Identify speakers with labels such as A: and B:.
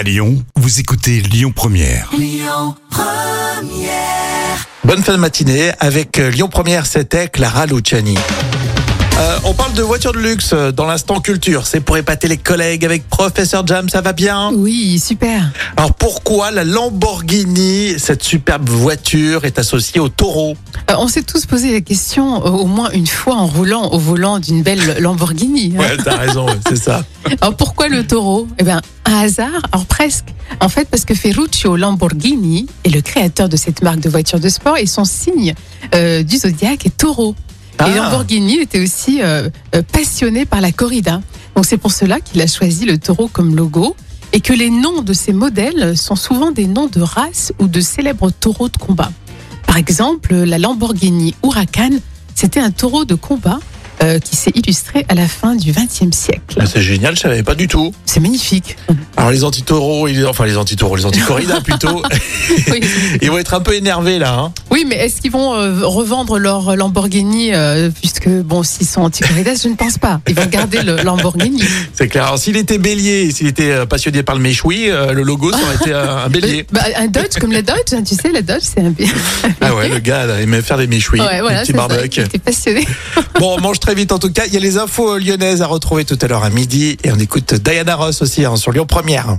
A: À Lyon, vous écoutez Lyon Première.
B: Bonne fin de matinée avec euh, Lyon Première, c'était Clara Luciani. Euh, on parle de voitures de luxe euh, dans l'instant culture. C'est pour épater les collègues avec Professeur Jam, ça va bien?
C: Oui, super.
B: Alors pourquoi la Lamborghini, cette superbe voiture, est associée au taureau?
C: Euh, on s'est tous posé la question euh, au moins une fois en roulant au volant d'une belle Lamborghini. hein.
B: Ouais, t'as raison, c'est ça.
C: Alors pourquoi le taureau? Eh bien, un hasard Alors presque. En fait, parce que Ferruccio Lamborghini est le créateur de cette marque de voitures de sport et son signe du zodiaque est taureau.
B: Ah.
C: Et Lamborghini était aussi euh, euh, passionné par la corrida. Donc c'est pour cela qu'il a choisi le taureau comme logo et que les noms de ces modèles sont souvent des noms de races ou de célèbres taureaux de combat. Par exemple, la Lamborghini Huracan, c'était un taureau de combat euh, qui s'est illustré à la fin du XXe siècle.
B: Ah, C'est génial, je savais pas du tout.
C: C'est magnifique.
B: Alors les anti-taureaux, ils- enfin les anti-taureaux, les anti-corridas plutôt,
C: Oui,
B: ils vont être un peu énervés là. Hein.
C: Oui, mais est-ce qu'ils vont euh, revendre leur Lamborghini euh, puisque bon, s'ils sont anti-corridas, je ne pense pas. Ils vont garder le Lamborghini.
B: C'est clair. Alors s'il était bélier, s'il était euh, passionné par le méchoui, euh, le logo, ça aurait été euh, un bélier.
C: Bah, un Dodge comme les Dodge, hein, tu sais, les Dodge, c'est un bien.
B: Ah ouais, le gars là, il aimait faire des méchouis,
C: Ouais, voilà, ça.
B: barbecues.
C: J'étais passionné.
B: Bon, on mange très vite en tout cas. Il y a les infos lyonnaises à retrouver tout à l'heure à midi. Et on écoute Diana Ross aussi hein, sur Lyon Première.